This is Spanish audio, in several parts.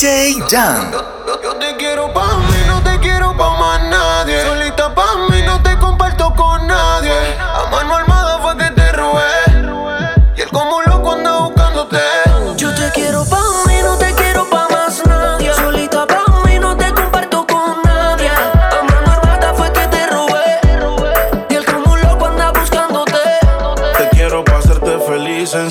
DJ Jam. Yo, te quiero pa' mí, no te quiero pa' más nadie.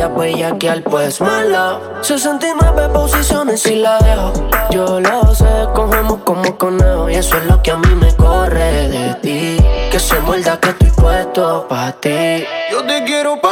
querías bellaquear, pues mala. 69 posiciones y la dejo. Yo lo sé, cogemos como conejo. Y eso es lo que a mí me corre de ti. Que se muerda que estoy puesto pa' ti. Yo te quiero pa'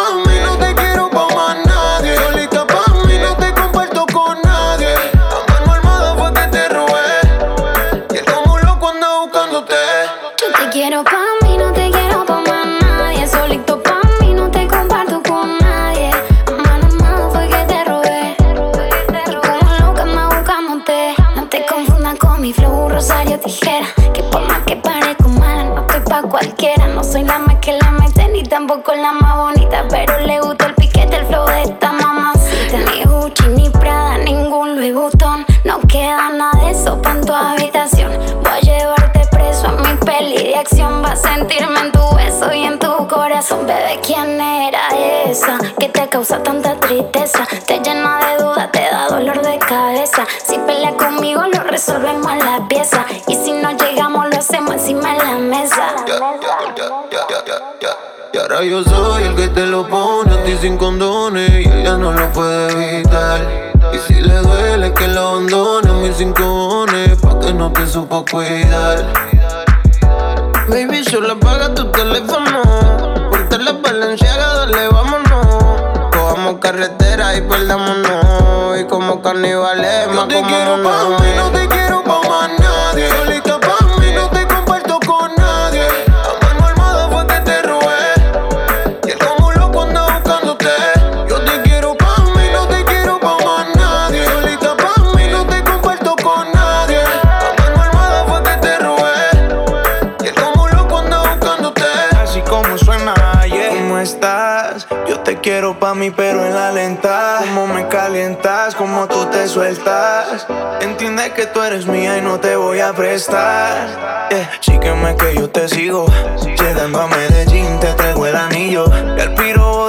sentirme en tu beso y en tu corazón. Bebé, ¿quién era esa que te causa tanta tristeza? Te llena de dudas, te da dolor de cabeza. Si peleas conmigo, lo resolvemos en la pieza. Y si no llegamos, lo hacemos encima de la mesa. Y ahora yo soy el que te lo pone a ti sin condones y ella no lo puede evitar. Y si le duele que lo abandone a mis cinco pa' que no te supo cuidar. Baby, solo apaga tu teléfono. Ponte la valenciaga, dale, vámonos. Cojamos carretera y perdámonos. Y como carnivales, más como no te pa' mí, pero en la lenta. Cómo me calientas, cómo tú te sueltas. Entiende que tú eres mía y no te voy a prestar. Yeah. Que yo te sigo. Llegando a Medellín, te traigo el anillo. Y el piro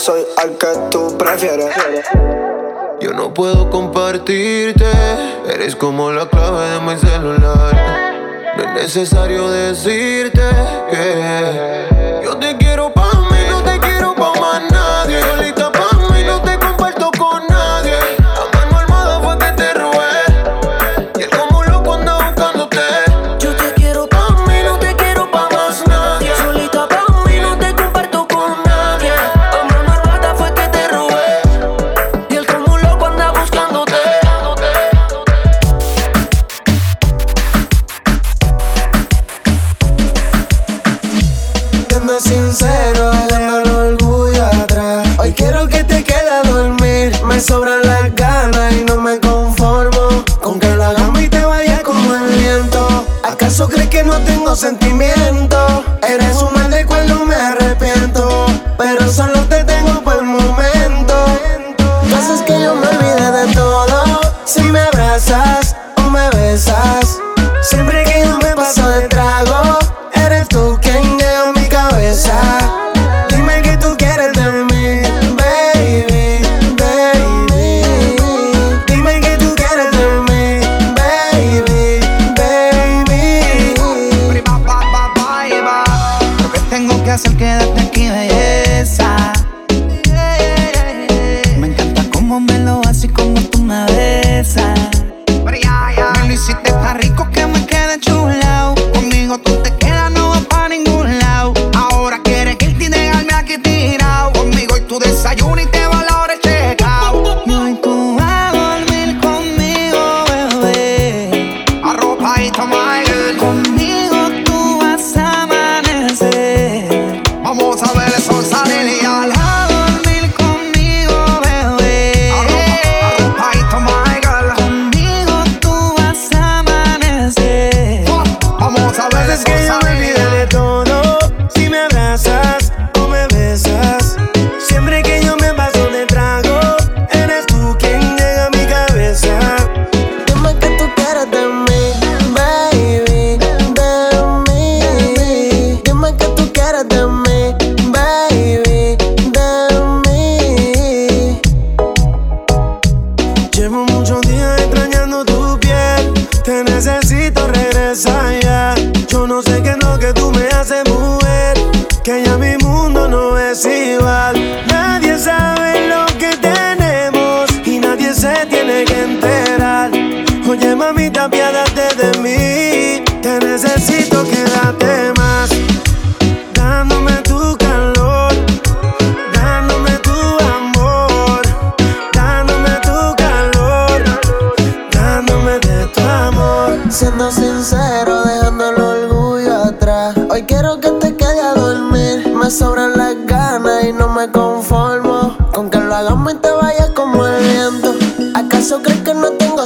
soy al que tú prefieres. Yo no puedo compartirte. Eres como la clave de mi celular. No es necesario decirte que yo te quiero pa' mí, no te quiero pa' más nadie. Solita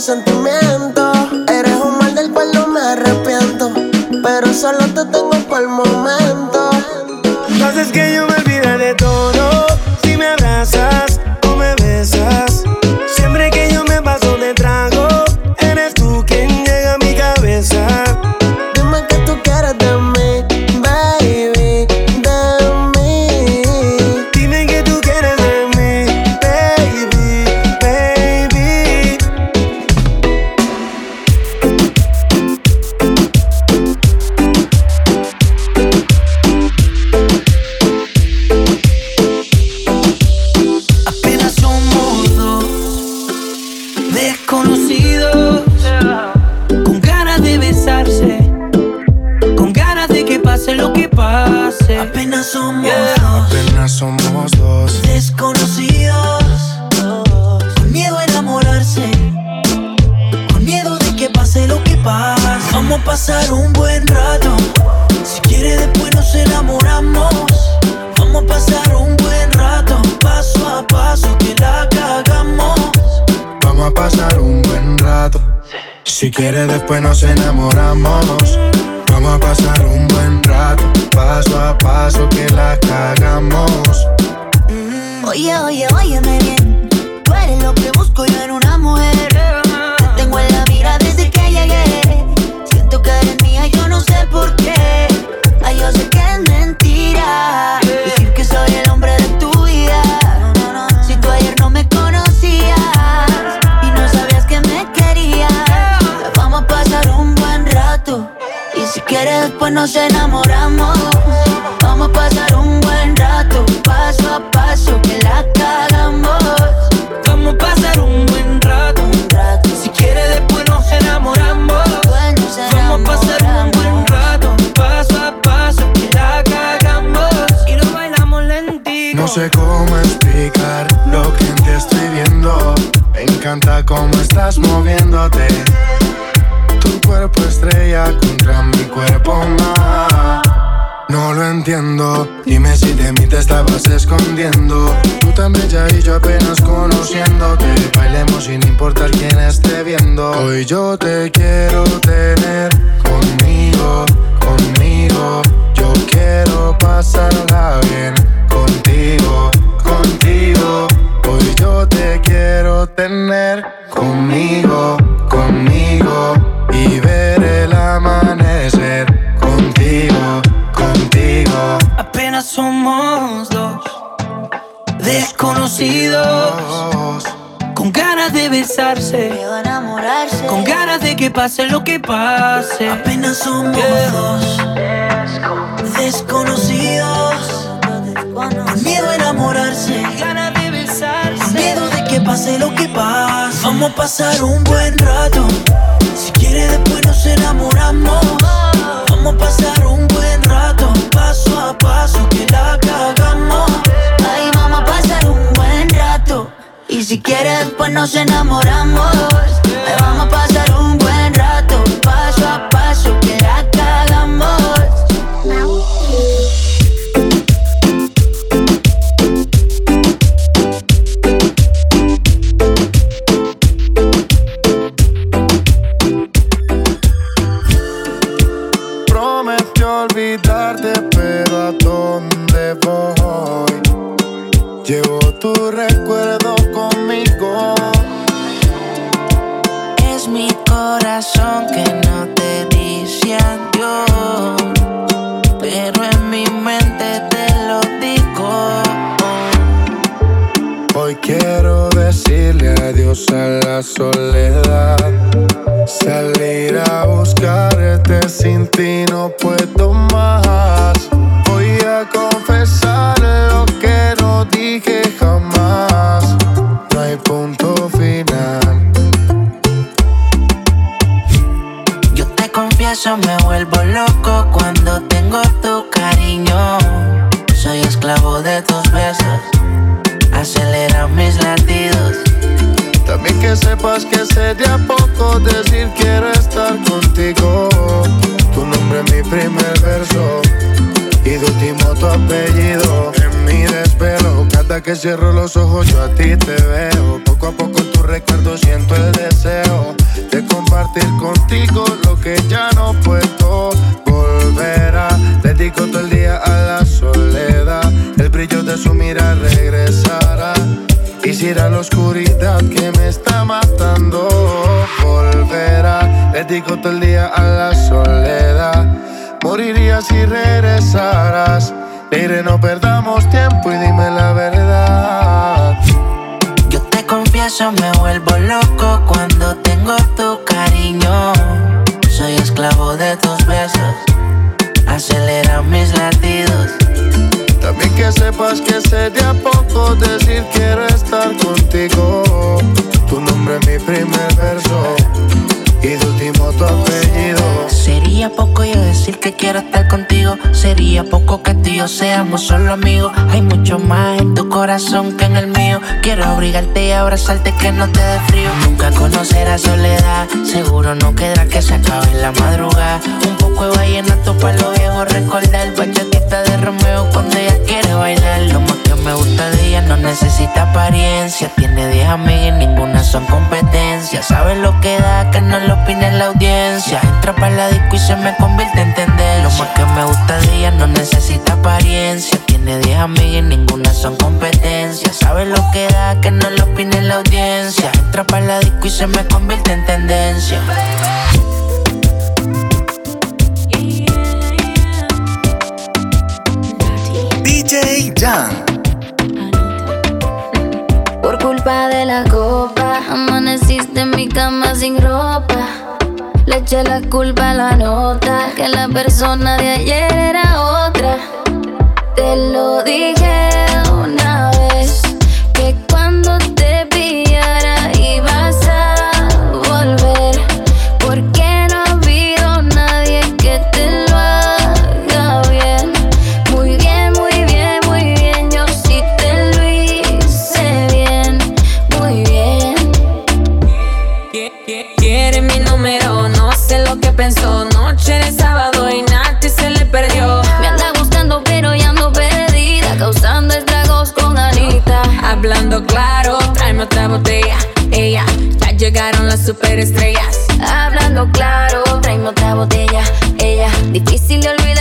sentimiento. Eres un mal del cual no me arrepiento. Pero solo te tengo por el momento. Pase lo que pase. Apenas somos dos desconocidos, con miedo a enamorarse, ganas de besarse, miedo de que pase lo que pase. Vamos a pasar un buen rato, si quiere después nos enamoramos. Vamos a pasar un buen rato, paso a paso que la cagamos. Ay, vamos a pasar un buen rato. Y si quieres, pues nos enamoramos. Olvidarte, pero ¿a dónde voy? Llevo tu recuerdo conmigo. Es mi corazón que no te dice adiós, pero en mi mente te lo digo. Hoy quiero decirle adiós a la soledad. Salir a buscarte sin ti no puedo más. Voy a confesar lo que no dije jamás. No hay punto final. Yo te confieso, me vuelvo loco cuando tengo tu cariño. Soy esclavo de tus besos, que sepas que sería poco decir quiero estar contigo. Tu nombre es mi primer verso y de último tu apellido. En mi desvelo, cada que cierro los ojos yo a ti te veo. Poco a poco en tu recuerdo siento el deseo de compartir contigo lo que ya no puedo volver a. Dedico todo el día a la soledad, el brillo de su mirar regresará. Quisiera la oscuridad que me está matando volverá. Le digo todo el día a la soledad. Moriría si regresaras. Diré no perdamos tiempo y dime la verdad. Yo te confieso, me vuelvo loco cuando tengo tu cariño. Soy esclavo de tus besos, acelera mis latidos. Que sepas que sería poco decir quiero estar contigo. Tu nombre es mi primer verso y de último tu apellido. Sería poco yo decir que quiero estar contigo. Sería poco que tú y yo seamos solo amigos. Hay mucho más en tu corazón que en el mío. Quiero abrigarte y abrazarte que no te dé frío. Nunca conocerás soledad. Seguro no quedará que se acabe en la madrugada. Un poco de vallenato para los viejos recordar. Bachatita de Romeo cuando ella Lo más que me gusta de ella no necesita apariencia. Tiene 10 amigas y ninguna son competencia. Sabe lo que da, que no lo opine la audiencia. Entra para la disco y se me convierte en tendencia. Lo más que me gusta de ella no necesita apariencia. Tiene 10 amigas y ninguna son competencia. Sabe lo que da, que no lo opine la audiencia. Entra para la disco y se me convierte en tendencia. DJ. Por culpa de la copa, amaneciste en mi cama sin ropa. Le eché la culpa a la nota, que la persona de ayer era otra. Te lo dije Ella, ya llegaron las superestrellas. Hablando claro, tráeme otra botella. Ella, difícil de olvidar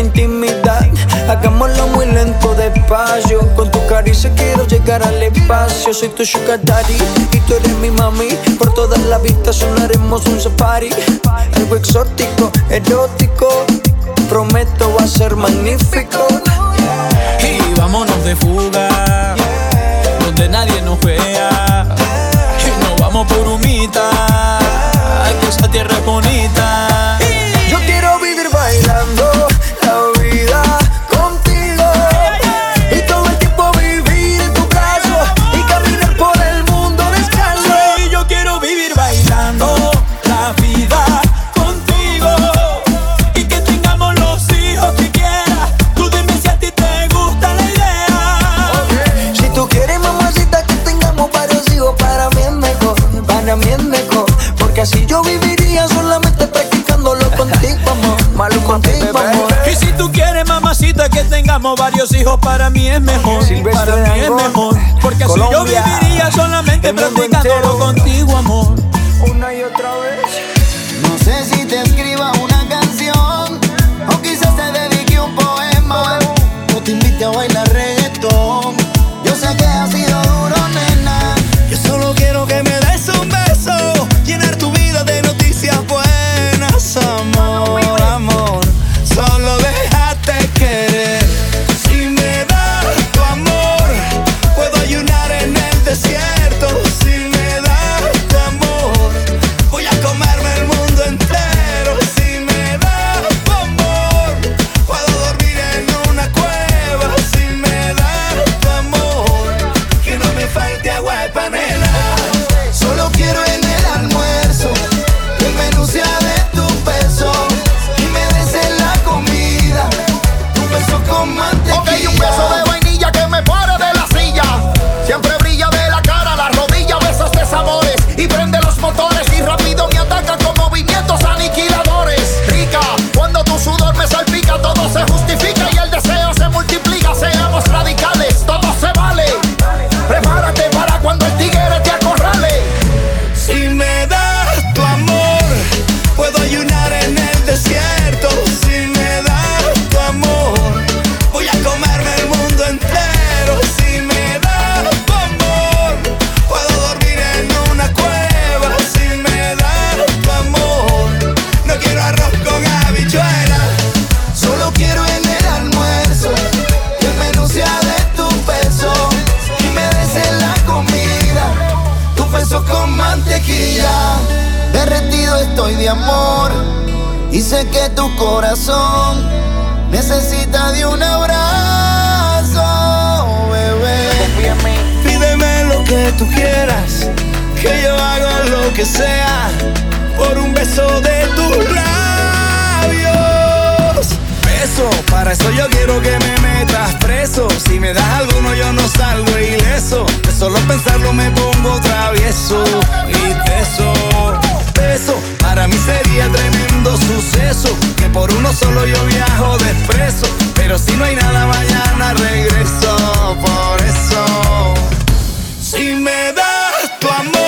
intimidad. Hagámoslo muy lento, despacio. Con tu caricia quiero llegar al espacio. Soy tu sugar y tú eres mi mami. Por todas las vistas sonaremos un safari. Algo exótico, erótico. Prometo va a ser magnífico. Y vámonos de fuga Varios hijos para mí es mejor, Silvestre para mí es mejor, porque Colombia. así yo viviría solamente practicándolo contigo, amor. Una y otra vez. No sé si te escriba una canción o quizás te dedique un poema o te invite a bailar Para eso yo quiero que me metas preso. Si me das alguno, yo no salgo ileso. De solo pensarlo me pongo travieso y teso. Eso para mí sería tremendo suceso. Que por uno solo yo viajo de. Pero si no hay nada, mañana regreso. Por eso, si me das tu amor.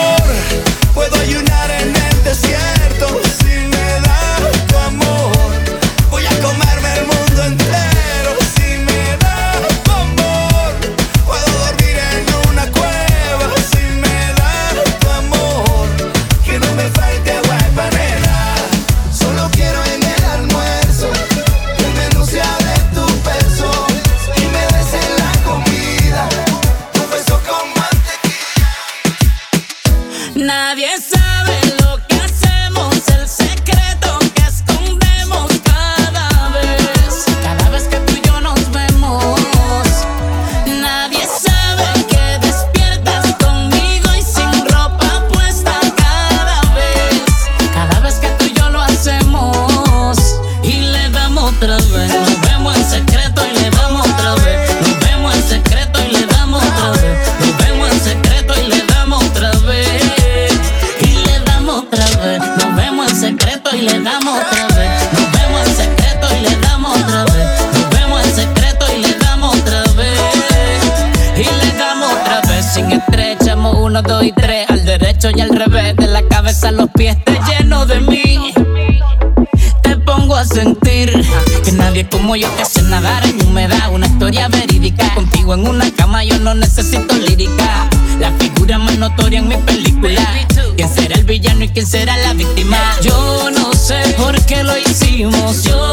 en mi película. ¿Quién será el villano y quién será la víctima? Yo no sé por qué lo hicimos. Yo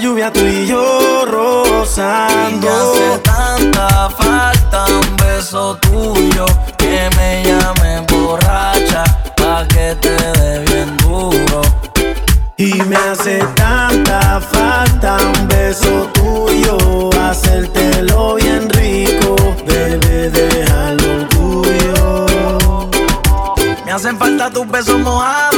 lluvia tú y yo rozando. Y me hace tanta falta un beso tuyo que me llame borracha pa que te dé bien duro. Y me hace tanta falta un beso tuyo, hacértelo bien rico, bebé deja el orgullo. Me hacen falta tus besos mojados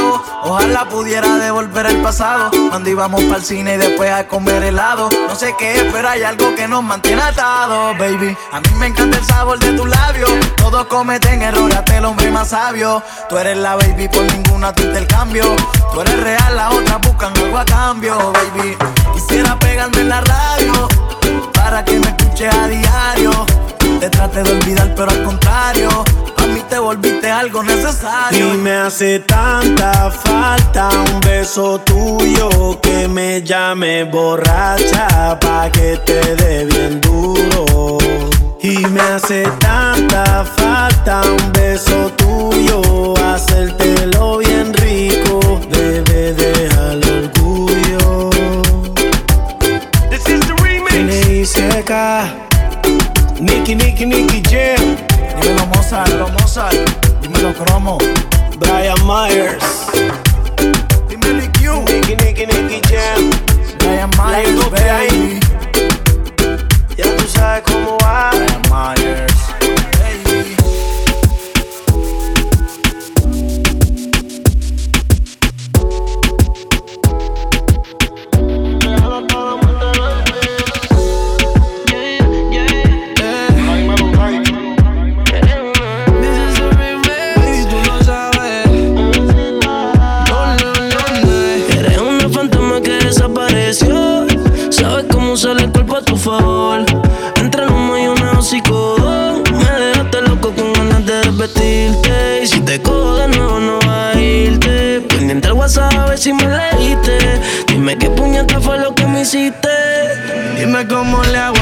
Pudiera devolver el pasado. Cuando íbamos para el cine y después a comer helado. No sé qué, pero hay algo que nos mantiene atados, baby. A mí me encanta el sabor de tus labios. Todos cometen errores, hasta el hombre más sabio. Tú eres la baby, por ninguna tú intercambio. Tú eres real, las otras buscan algo a cambio, baby. Quisiera pegarme en la radio para que me escuche a diario te trate de olvidar, pero al contrario, a mí te volviste algo necesario. Y me hace tanta falta un beso tuyo que me llame borracha pa' que te dé bien duro. Y me hace tanta falta un beso tuyo, hacértelo bien rico, debe dejar orgullo. This is the remix. Nicky, Nicky, Nicky Jam. Dímelo Mozart, dímelo Mozart, Cromo. Brian Myers. Dímelo Q. Nicky, Nicky, Nicky Jam. Brian Myers. Ya tú sabes cómo va. Brian Myers. Dime qué puñeta fue lo que me hiciste. Dime cómo le hago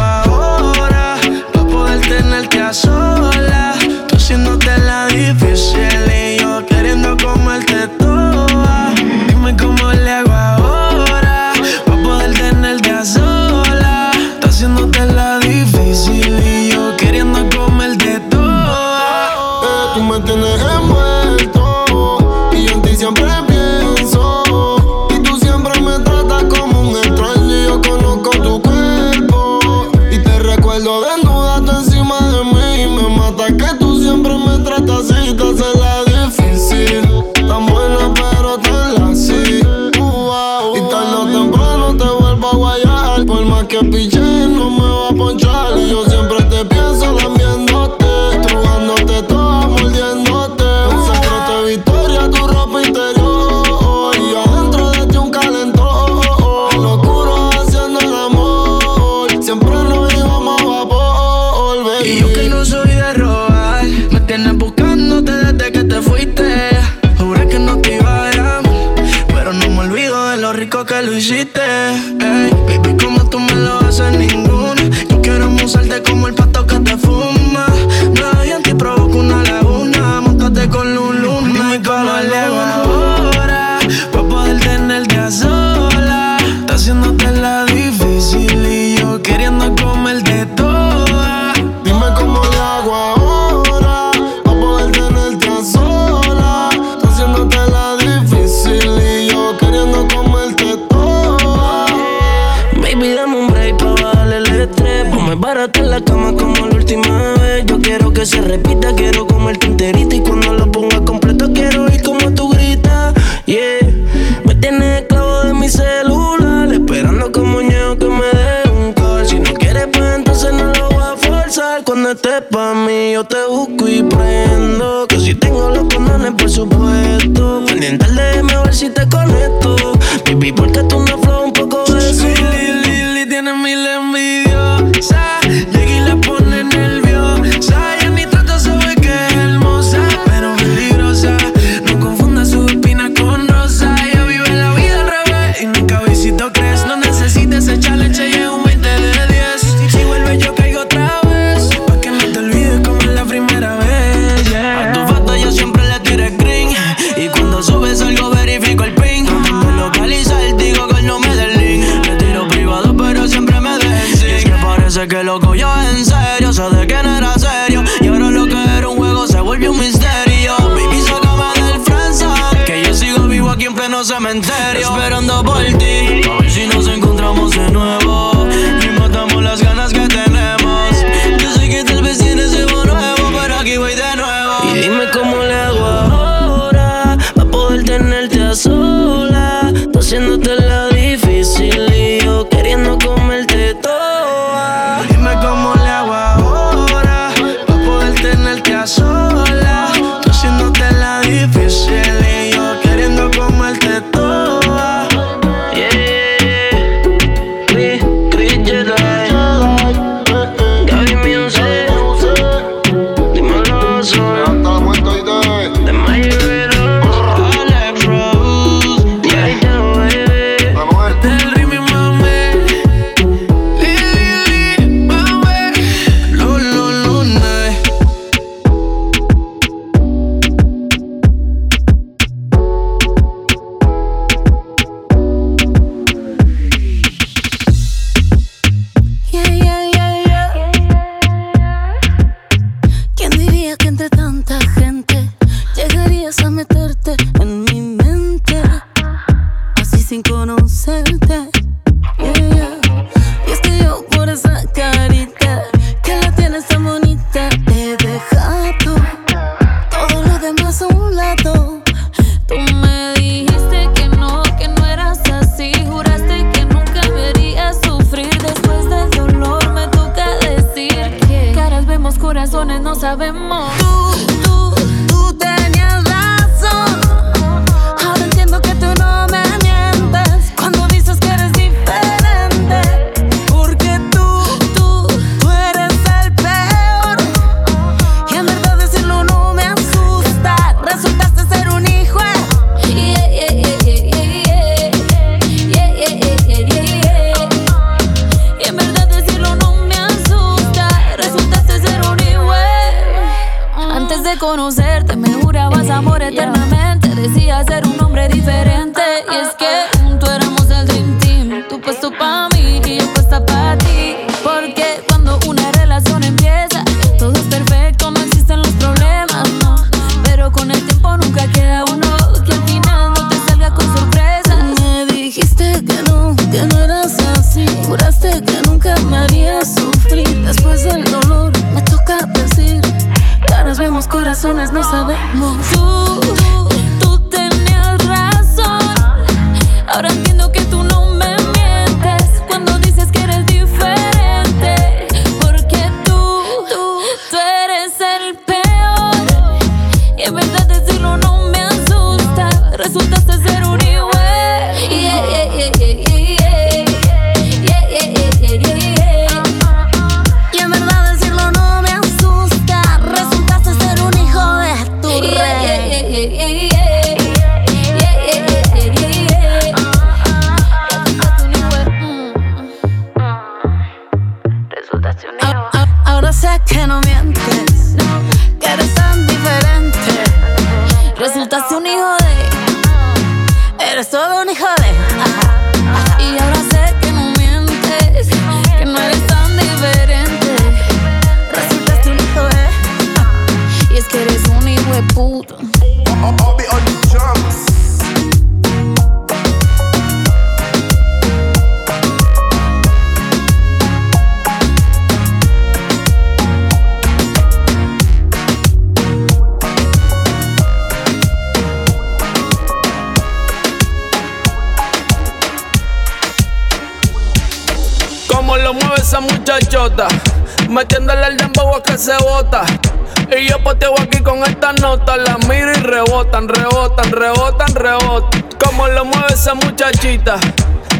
esa muchachita,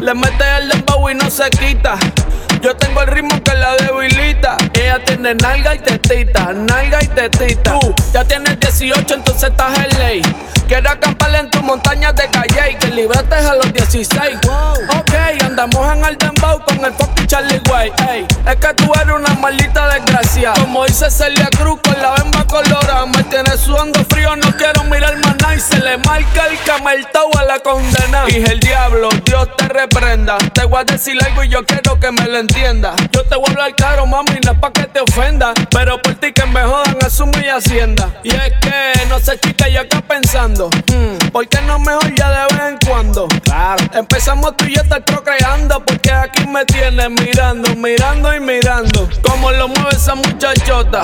le mete el dembow y no se quita. Yo tengo el ritmo que la debilita. Ella tiene nalga y tetita, nalga y tetita. Tú ya tienes 18, entonces estás en ley. Quiero acampar en tu montaña de calle y que librates a los 16. Ok, andamos en el dembow con el fucking Charlie Way. Ey, es que tú eres una maldita desgracia. Como dice Celia Cruz con la bemba colorada. Me tienes sudando frío, no quiero mirar más nada. Y se le marca el cameltao a la condena. Y el diablo, Dios te reprenda. Te voy a decir algo y yo quiero que me lo entienda. Yo te voy a hablar claro, mami, no es pa' que te ofenda. Pero por ti que me jodan, asume y hacienda. Y es que, no sé, chica, yo acá pensando. hmm, ¿Por qué no mejor ya de vez en cuando? Claro. Empezamos tú y yo estar procreando. Porque aquí me tienes mirando, mirando y mirando. Como lo mueve esa muchachota.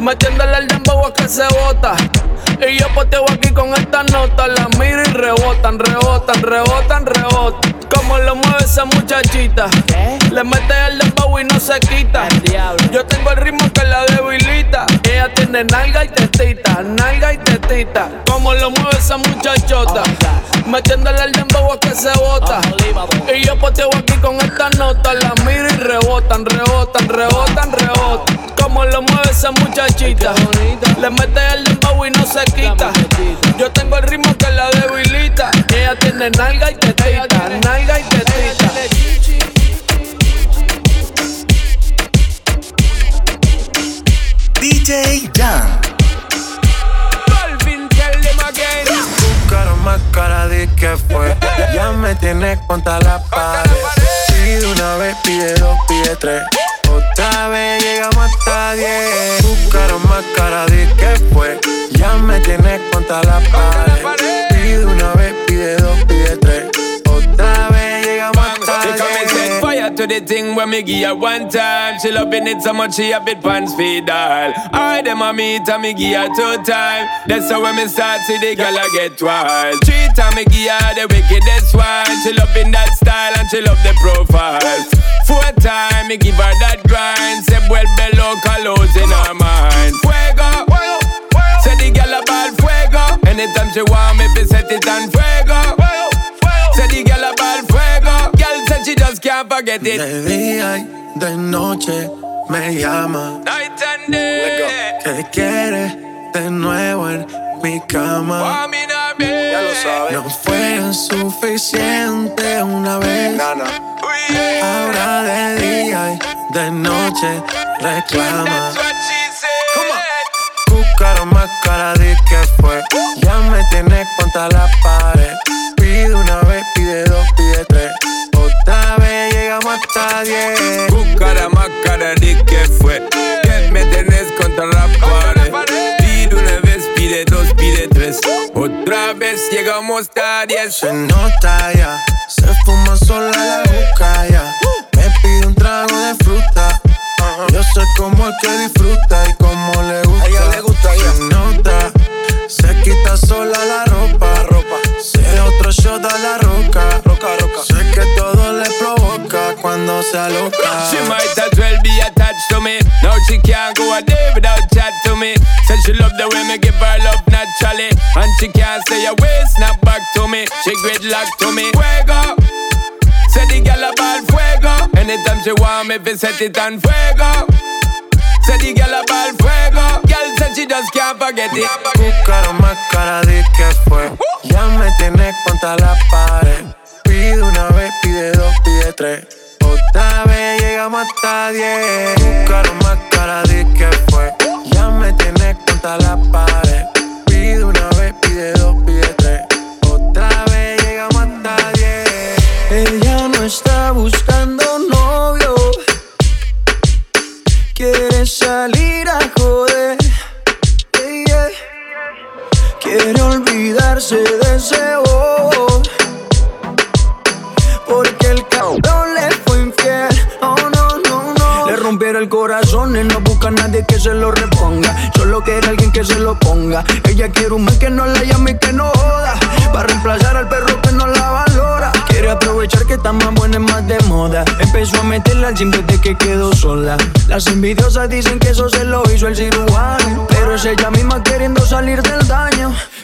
Metiéndole el dembow a que se bota. Y yo poteo aquí con esta nota. La miro y rebotan, rebotan, rebotan, rebotan. Como lo mueve esa muchachita. Le mete el dembow y no se quita. Yo tengo el ritmo que la debilita. Ella tiene nalga y tetita, nalga y tetita. Como lo mueve esa muchachota. Metiéndole el dembow a que se bota. Y yo poteo aquí con esta nota. La miro y rebotan, rebotan, rebotan, rebotan. Como lo mueve esa muchachita. Le mete el dembow y no se quita. Yo tengo el ritmo que la debilita. Ella tiene nalga y tetita, nalga y tetita. DJ Jan. Calvin, tell them again. Tu cara más cara de que fue. Ya me tienes contra la pared. Pide una vez, pide dos, pide tres. Otra vez llegamos hasta diez. Tu cara más cara de que fue. Ya me tienes contra la pared. The thing when me give her one time. She loving it so much she a bit pants feed all. I dem a meet and me give her two time. That's how when me start see the girl I get wild. Three time me give her the wickedest one. She loving that style and she love the profile. Four time me give her that grind. Say well below colors in her mind. Fuego. Say the girl a ball fuego. Anytime she want me, fi set it on fuego. Say the girl a ball said she just can't forget it. De día y de noche me llama. Night and day. Que quiere de nuevo en mi cama. Ya lo sabes. No fue suficiente una vez. Ahora de día y de noche reclama. Buscaron más cara de que fue. Ya me tienes contra la pared. Pide una vez, pide dos, pide hasta diez. Buscara más cara de que fue. Que me tenés contra la pared. Pide una vez, pide dos, pide tres. Otra vez llegamos a diez. Se nota ya, se fuma sola la boca ya. Me pide un trago de fruta. Yo sé cómo es que disfruta y cómo le gusta. A ella le gusta Se nota, se quita sola la ropa. ropa. Se otro shot a la se aloca. She might as well be attached to me. Now she can't go a day without chat to me. Said she love the way me give her love naturally. And she can't stay away, snap back to me. She gridlock to me. Fuego. Say the girl a ball fuego. Anytime she want me, fi set it on fuego. Say the girl a ball fuego. Girl said she just can't forget it. Buscaron más cara de que fue. Ya me tienes contra la pared. Pide una vez, pide dos, pide tres. Otra vez llegamos hasta diez. Buscaron más cara de que fue. Ya me tienes contra la pared. Pide una vez, pide dos, pide tres. Otra vez llegamos hasta diez. Ella no está buscando novio. Quiere salir a joder. Quiere olvidarse de no busca a nadie que se lo reponga Solo quiere alguien que se lo ponga Ella quiere un man que no la llame y que no joda Para reemplazar al perro que no la valora Quiere aprovechar que está más buena y más de moda Empezó a meterla al gym desde que quedó sola Las envidiosas dicen que eso se lo hizo el cirujano Pero es ella misma queriendo salir del daño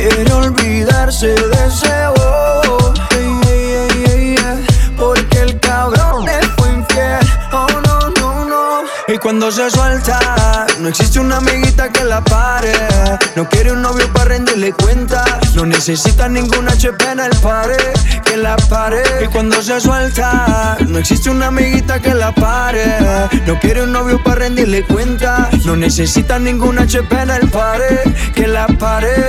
Quiere olvidarse de ese yeah. Porque el cabrón le fue infiel, oh no, no, no. Y cuando se suelta, no existe una amiguita que la pare. No quiere un novio para rendirle cuenta. No necesita ningún HP en el pared que la pare. Y cuando se suelta, no existe una amiguita que la pare. No quiere un novio para rendirle cuenta. No necesita ningún HP en el pared que la pare.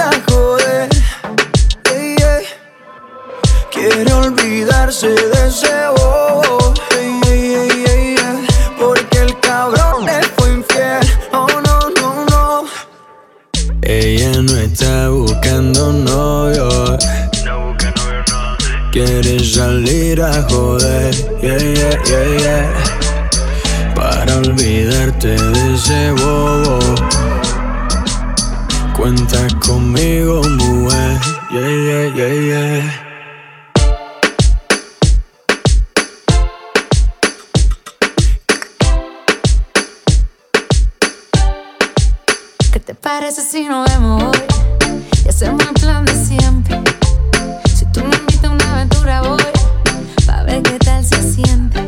Quiere olvidarse de ese oh, bobo. Porque el cabrón le fue infiel. Oh no, no, no. Ella no está buscando novio. No busca novio, no. Quiere salir a joder. Yeah, yeah, yeah, yeah. Para olvidarte de ese bobo. Cuentas conmigo, mujer. Yeah, yeah, yeah, yeah. te parece si nos vemos hoy? Y hacemos el plan de siempre. Si tú me invitas a una aventura, voy. Pa' ver qué tal se siente.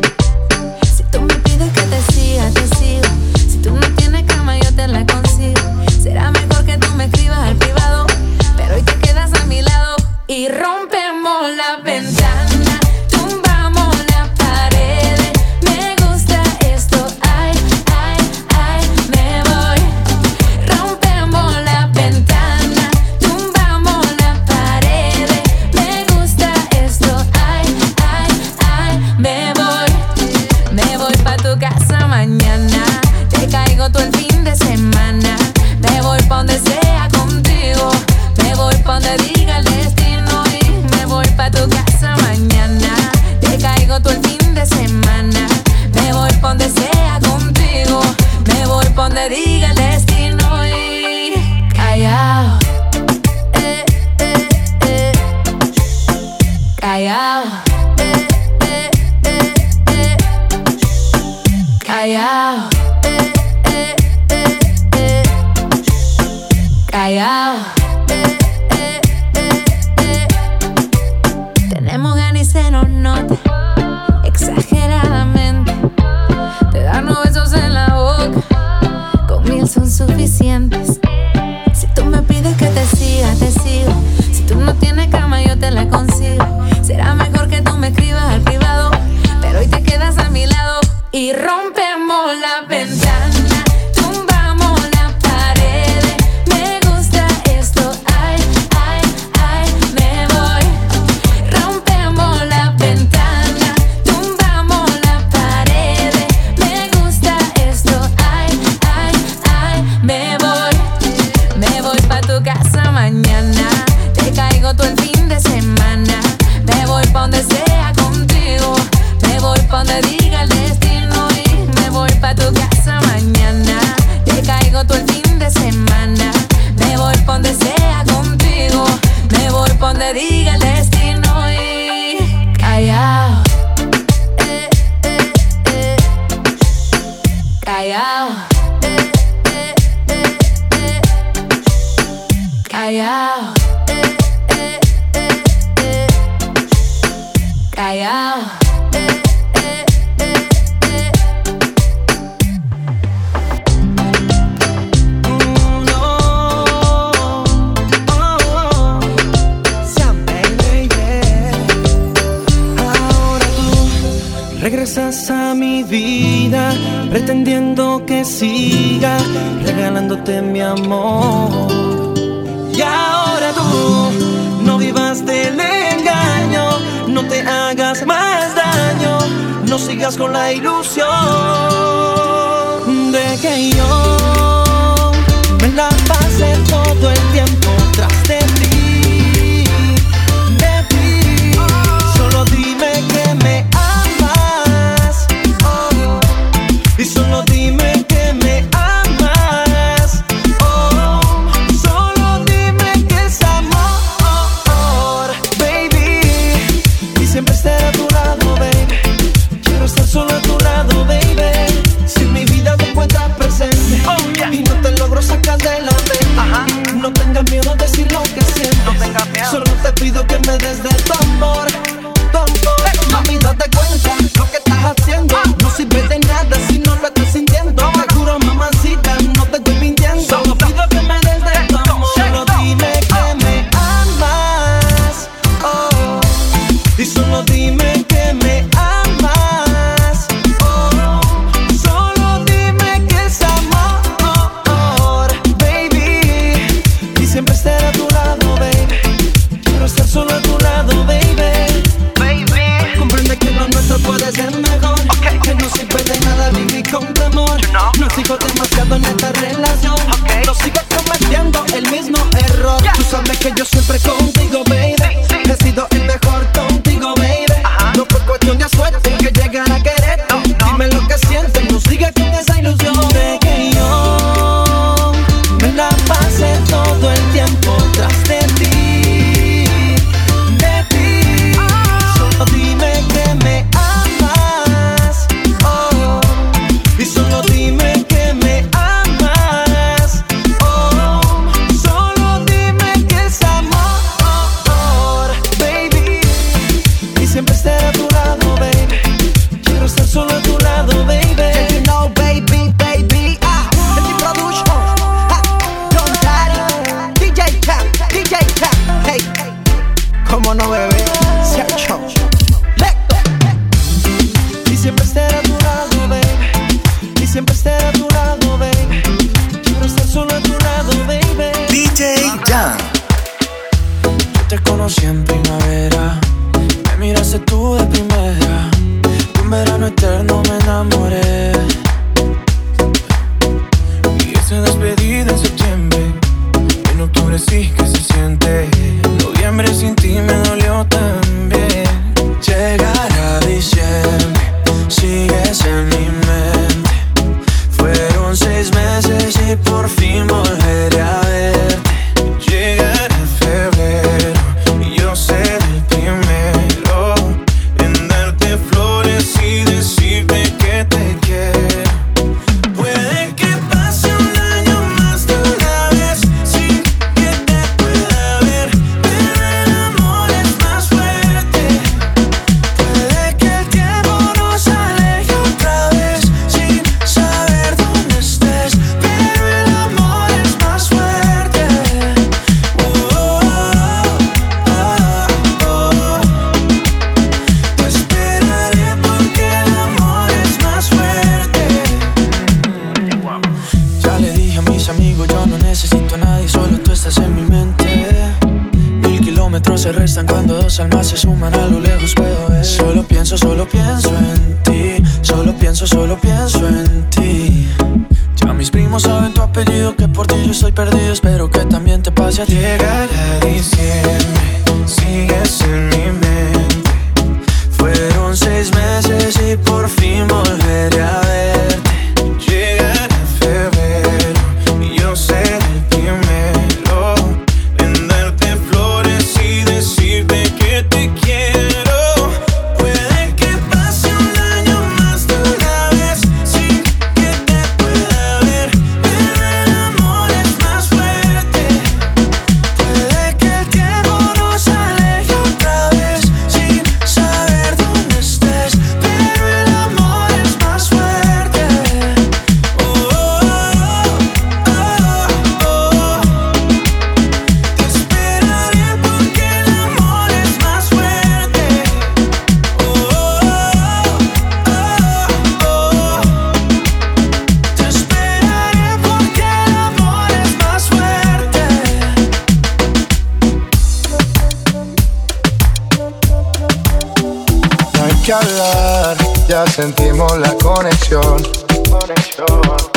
Si tú me pides que te siga, te sigo. Si tú no tienes cama, yo te la consigo. Será mejor que tú me escribas al privado. Pero hoy te quedas a mi lado y rompemos la ventana. Callao. Eh, eh, eh, Callao. Callao. a mi vida, pretendiendo que siga, regalándote mi amor. Y ahora tú, no vivas del engaño, no te hagas más daño, no sigas con la ilusión de que yo me la pasé todo. desde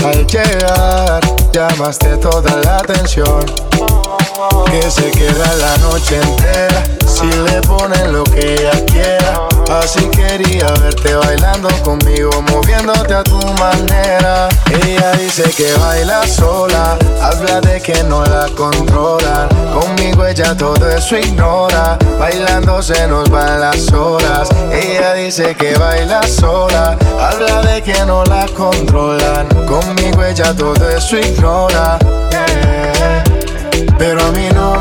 Al llegar, llamaste toda la atención. Que se queda la noche entera si le ponen lo que ella quiera. Así quería verte bailando conmigo, moviéndote a tu manera. Ella dice que baila sola, habla de que no la controlan. Conmigo ella todo eso ignora, bailando se nos van las horas. Ella dice que baila sola, habla de que no la controlan. Conmigo ella todo eso ignora. Pero a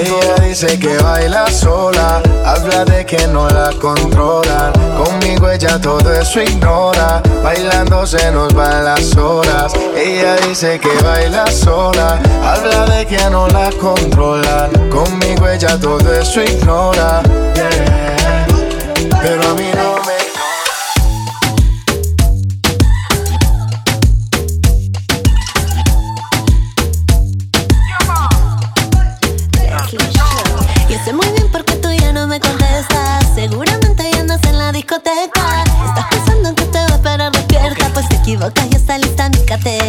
Ella dice que baila sola Habla de que no la controlan. Conmigo ella todo eso ignora Bailando se nos van las horas. Ella dice que baila sola Habla de que no la controlan. Conmigo ella todo eso ignora. Pero a mí no me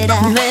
mi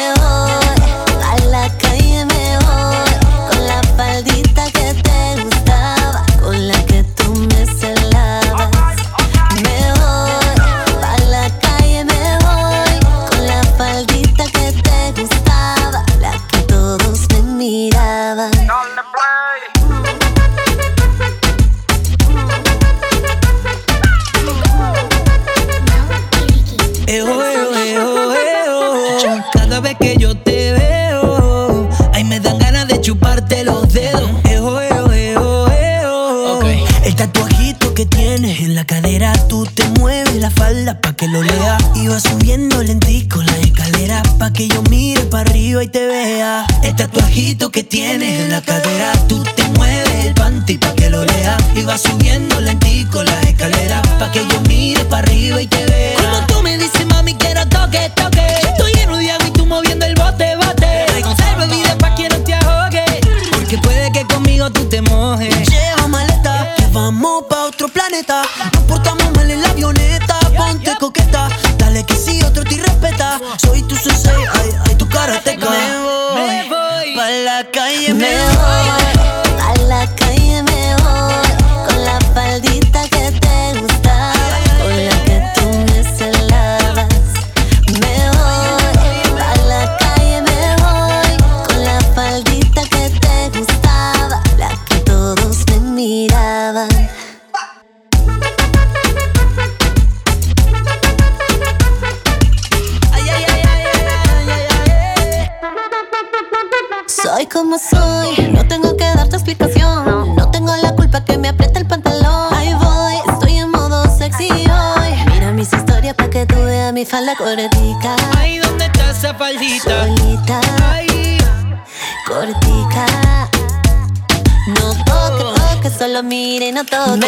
solo miren a todos.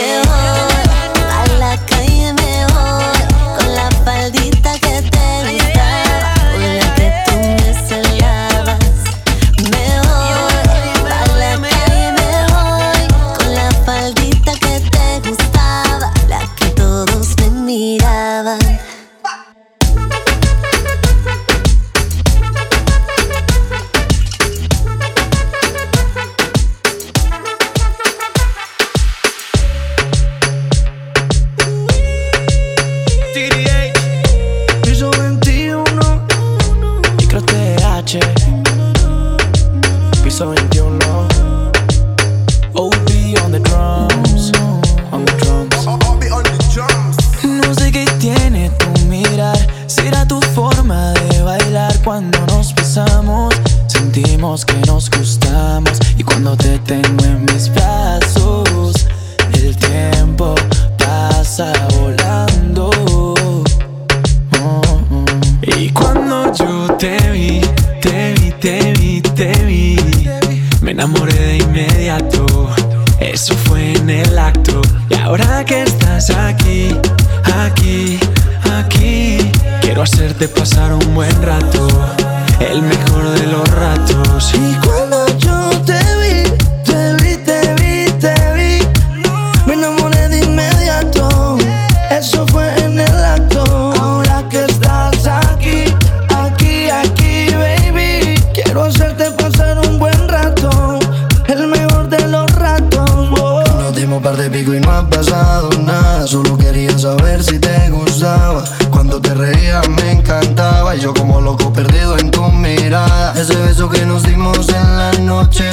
Ese beso que nos dimos en la noche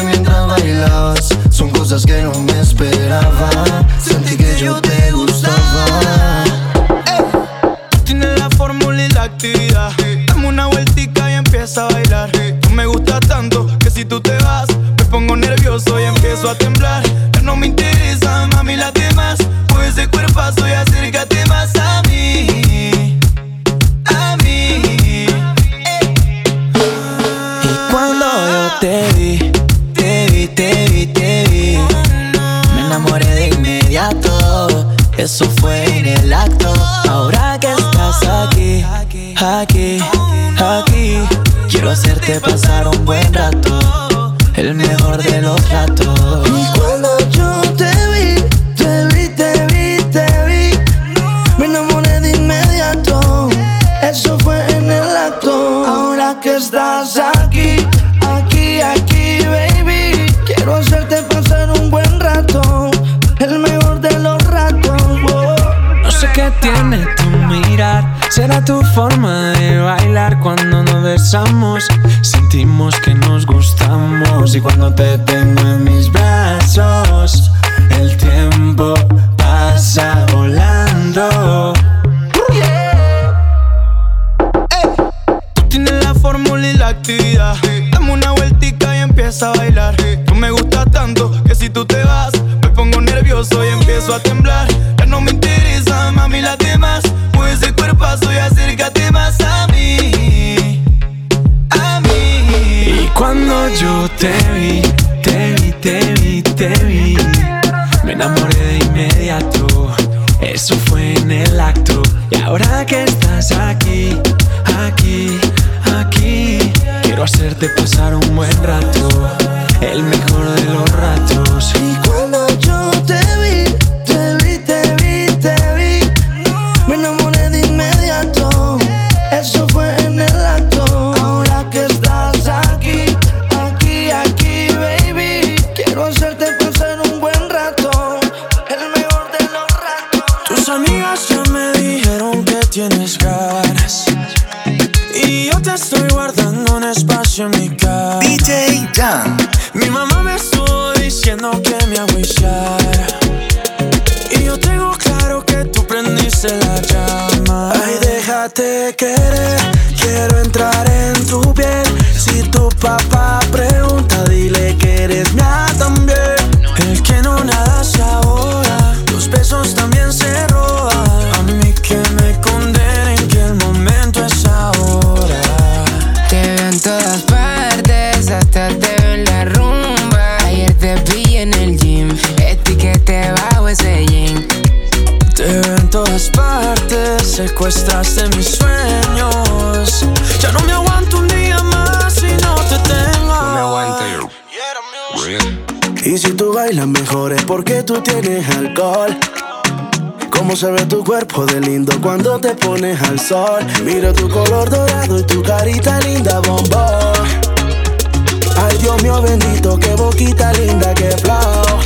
ahora que estás aquí, aquí, aquí, quiero hacerte pasar un buen rato, se ve tu cuerpo de lindo cuando te pones al sol. Mira tu color dorado y tu carita linda, bombón. Ay, Dios mío bendito, qué boquita linda, qué flow.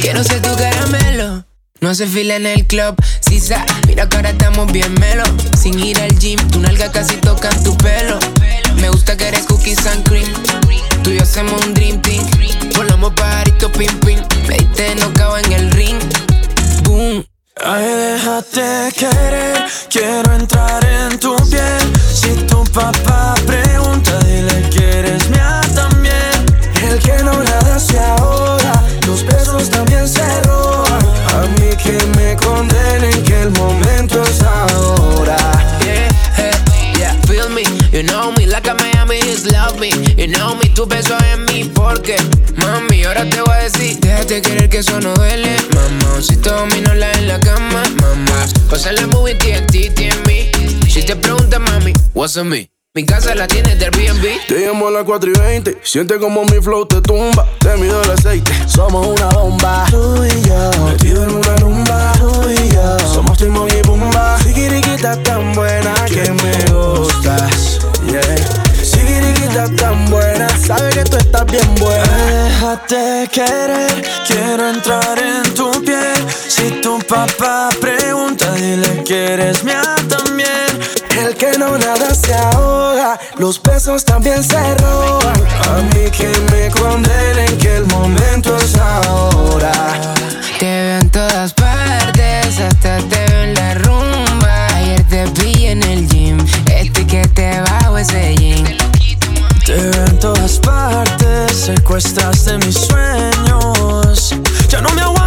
Quiero ser tu caramelo. No se fila en el club, si sa, mira que ahora estamos bien melo. Sin ir al gym, tu nalga casi toca tu pelo. Me gusta que eres cookies and cream. Tú y yo hacemos un dream team. Volamos pajarito pim pim. Me diste no en el ring. Boom. Ay, déjate querer, quiero entrar en tu piel. Si tu papá pregunta, dile que eres mía también. El que no nada se ahoga, los besos también se roban. A mí que me condenen me. You know me, tu beso en mí porque, mami, ahora te voy a decir, déjate querer que eso no duele, mamá. Si domino la en la cama, mamá. Pasa la movie TNT, TNT. Si te preguntas, mami, what's on me? Mi casa la tienes de Airbnb. Te llamo a las 4 y 20. Siente como mi flow te tumba. Te mido el aceite. Somos una bomba. Tú y yo. Metido en una rumba. Tú y yo. Somos Timon y Pumba. Sigiriquita tan buena que me gustas tan buena, sabe que tú estás bien buena. Déjate querer, quiero entrar en tu piel. Si tu papá pregunta, dile que eres mía también. El que no nada se ahoga, los besos también se roban. A mí que me condenen que el momento es ahora. Te veo en todas partes, hasta te veo en la rumba. Ayer te vi en el gym, este que te bajo ese jean te veo en todas partes, secuestraste mis sueños. Ya no me aguanto.